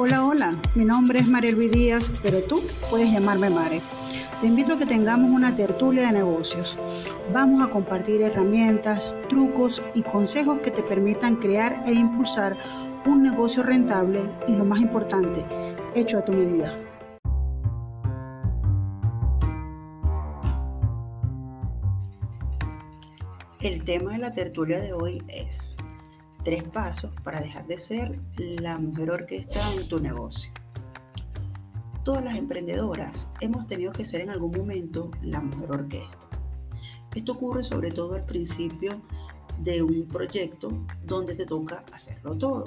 Hola, hola, mi nombre es María Luis Díaz, pero tú puedes llamarme Mare. Te invito a que tengamos una tertulia de negocios. Vamos a compartir herramientas, trucos y consejos que te permitan crear e impulsar un negocio rentable y lo más importante, hecho a tu medida. El tema de la tertulia de hoy es tres pasos para dejar de ser la mujer orquesta en tu negocio. Todas las emprendedoras hemos tenido que ser en algún momento la mujer orquesta. Esto ocurre sobre todo al principio de un proyecto donde te toca hacerlo todo.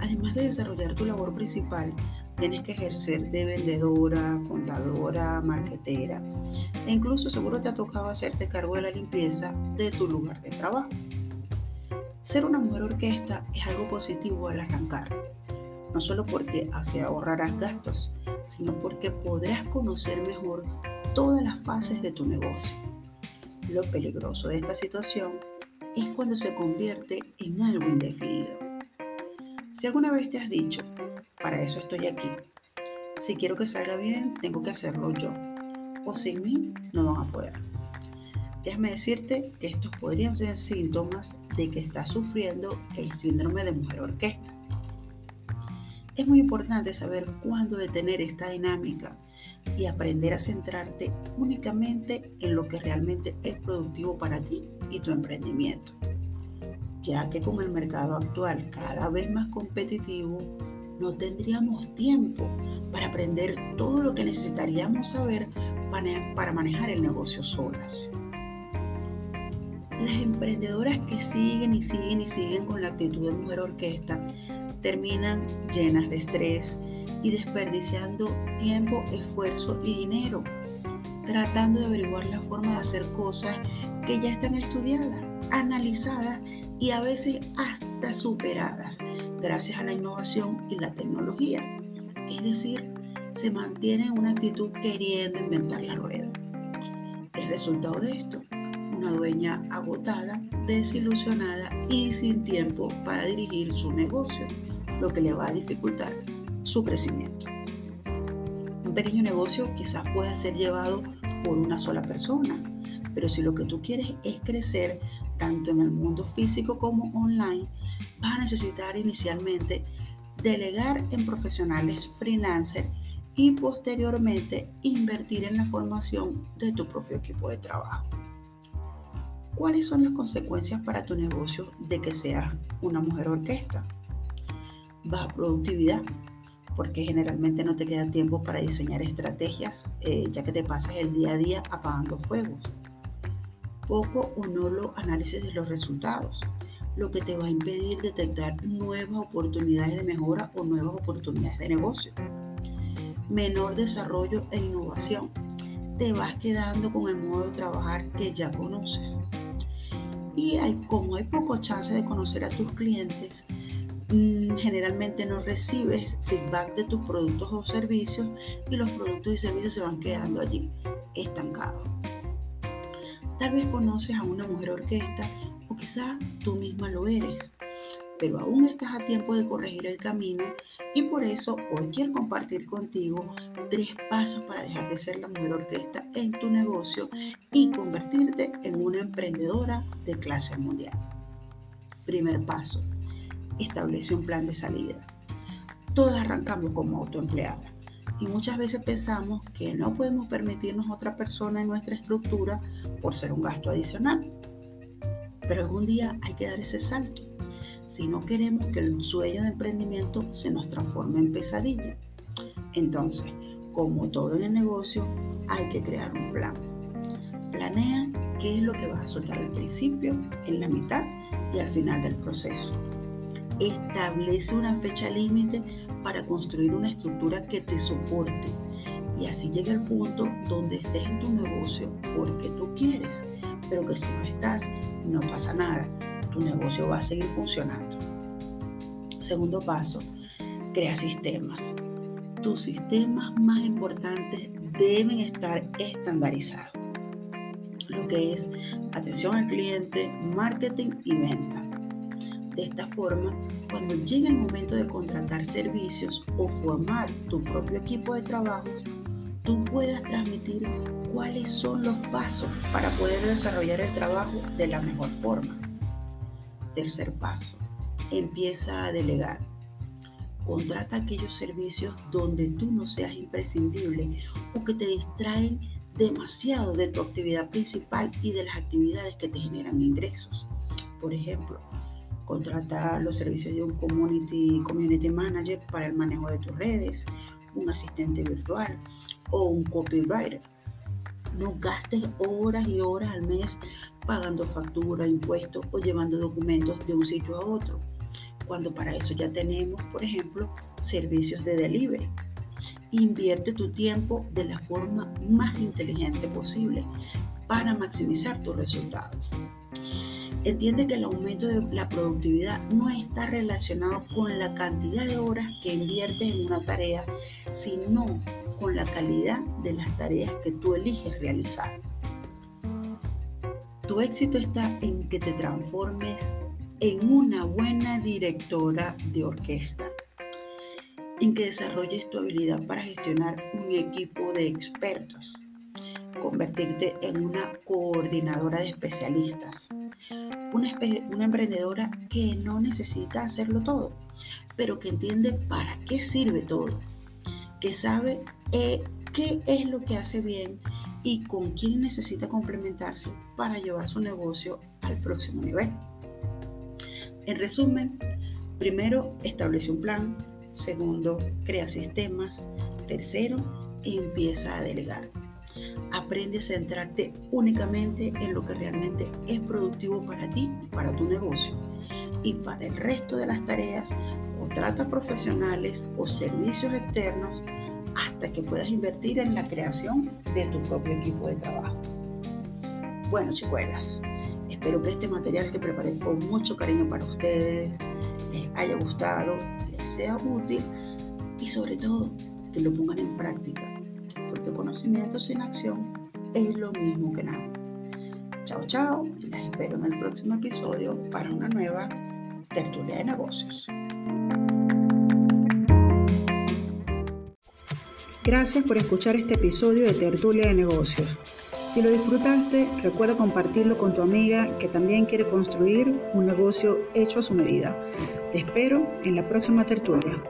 Además de desarrollar tu labor principal, tienes que ejercer de vendedora, contadora, marquetera e incluso seguro te ha tocado hacerte cargo de la limpieza de tu lugar de trabajo. Ser una mujer orquesta es algo positivo al arrancar, no solo porque así ahorrarás gastos, sino porque podrás conocer mejor todas las fases de tu negocio. Lo peligroso de esta situación es cuando se convierte en algo indefinido. Si alguna vez te has dicho, para eso estoy aquí. Si quiero que salga bien, tengo que hacerlo yo. O sin mí, no van a poder. Déjame decirte que estos podrían ser síntomas de que estás sufriendo el síndrome de mujer orquesta. Es muy importante saber cuándo detener esta dinámica y aprender a centrarte únicamente en lo que realmente es productivo para ti y tu emprendimiento, ya que con el mercado actual cada vez más competitivo, no tendríamos tiempo para aprender todo lo que necesitaríamos saber para manejar el negocio solas. Las emprendedoras que siguen y siguen y siguen con la actitud de mujer orquesta terminan llenas de estrés y desperdiciando tiempo, esfuerzo y dinero, tratando de averiguar la forma de hacer cosas que ya están estudiadas, analizadas y a veces hasta superadas gracias a la innovación y la tecnología. Es decir, se mantiene una actitud queriendo inventar la rueda. El resultado de esto, una dueña agotada, desilusionada y sin tiempo para dirigir su negocio, lo que le va a dificultar su crecimiento. Un pequeño negocio quizás pueda ser llevado por una sola persona, pero si lo que tú quieres es crecer tanto en el mundo físico como online, vas a necesitar inicialmente delegar en profesionales freelancer y posteriormente invertir en la formación de tu propio equipo de trabajo. ¿Cuáles son las consecuencias para tu negocio de que seas una mujer orquesta? Baja productividad, porque generalmente no te queda tiempo para diseñar estrategias, eh, ya que te pasas el día a día apagando fuegos. Poco o no lo análisis de los resultados, lo que te va a impedir detectar nuevas oportunidades de mejora o nuevas oportunidades de negocio. Menor desarrollo e innovación. Te vas quedando con el modo de trabajar que ya conoces. Y como hay poco chance de conocer a tus clientes, mm, generalmente no recibes feedback de tus productos o servicios y los productos y servicios se van quedando allí estancados. Tal vez conoces a una mujer orquesta o quizá tú misma lo eres, pero aún estás a tiempo de corregir el camino y por eso hoy quiero compartir contigo tres pasos para dejar de ser la mujer orquesta en tu negocio y convertirte en una emprendedora de clase mundial. Primer paso, establece un plan de salida. Todas arrancamos como autoempleada y muchas veces pensamos que no podemos permitirnos otra persona en nuestra estructura por ser un gasto adicional. Pero algún día hay que dar ese salto si no queremos que el sueño de emprendimiento se nos transforme en pesadilla. Entonces, como todo en el negocio, hay que crear un plan. Planea qué es lo que vas a soltar al principio, en la mitad y al final del proceso. Establece una fecha límite para construir una estructura que te soporte y así llegue al punto donde estés en tu negocio porque tú quieres, pero que si no estás, no pasa nada tu negocio va a seguir funcionando. Segundo paso, crea sistemas. Tus sistemas más importantes deben estar estandarizados. Lo que es atención al cliente, marketing y venta. De esta forma, cuando llegue el momento de contratar servicios o formar tu propio equipo de trabajo, tú puedas transmitir cuáles son los pasos para poder desarrollar el trabajo de la mejor forma. Tercer paso, empieza a delegar. Contrata aquellos servicios donde tú no seas imprescindible o que te distraen demasiado de tu actividad principal y de las actividades que te generan ingresos. Por ejemplo, contratar los servicios de un community, community manager para el manejo de tus redes, un asistente virtual o un copywriter. No gastes horas y horas al mes pagando factura, impuestos o llevando documentos de un sitio a otro, cuando para eso ya tenemos, por ejemplo, servicios de delivery. Invierte tu tiempo de la forma más inteligente posible para maximizar tus resultados. Entiende que el aumento de la productividad no está relacionado con la cantidad de horas que inviertes en una tarea, sino con la calidad de las tareas que tú eliges realizar. Tu éxito está en que te transformes en una buena directora de orquesta, en que desarrolles tu habilidad para gestionar un equipo de expertos, convertirte en una coordinadora de especialistas, una, emprendedora que no necesita hacerlo todo, pero que entiende para qué sirve todo, que sabe eh, qué es lo que hace bien y con quién necesita complementarse para llevar su negocio al próximo nivel. En resumen, primero establece un plan, segundo, crea sistemas, tercero, empieza a delegar. Aprende a centrarte únicamente en lo que realmente es productivo para ti, para tu negocio. Y para el resto de las tareas, contrata profesionales o servicios externos hasta que puedas invertir en la creación de tu propio equipo de trabajo. Bueno, chicuelas, espero que este material que preparé con mucho cariño para ustedes les haya gustado, les sea útil y sobre todo que lo pongan en práctica, porque conocimiento sin acción es lo mismo que nada. Chao, chao, y las espero en el próximo episodio para una nueva tertulia de negocios. Gracias por escuchar este episodio de Tertulia de Negocios. Si lo disfrutaste, recuerda compartirlo con tu amiga que también quiere construir un negocio hecho a su medida. Te espero en la próxima tertulia.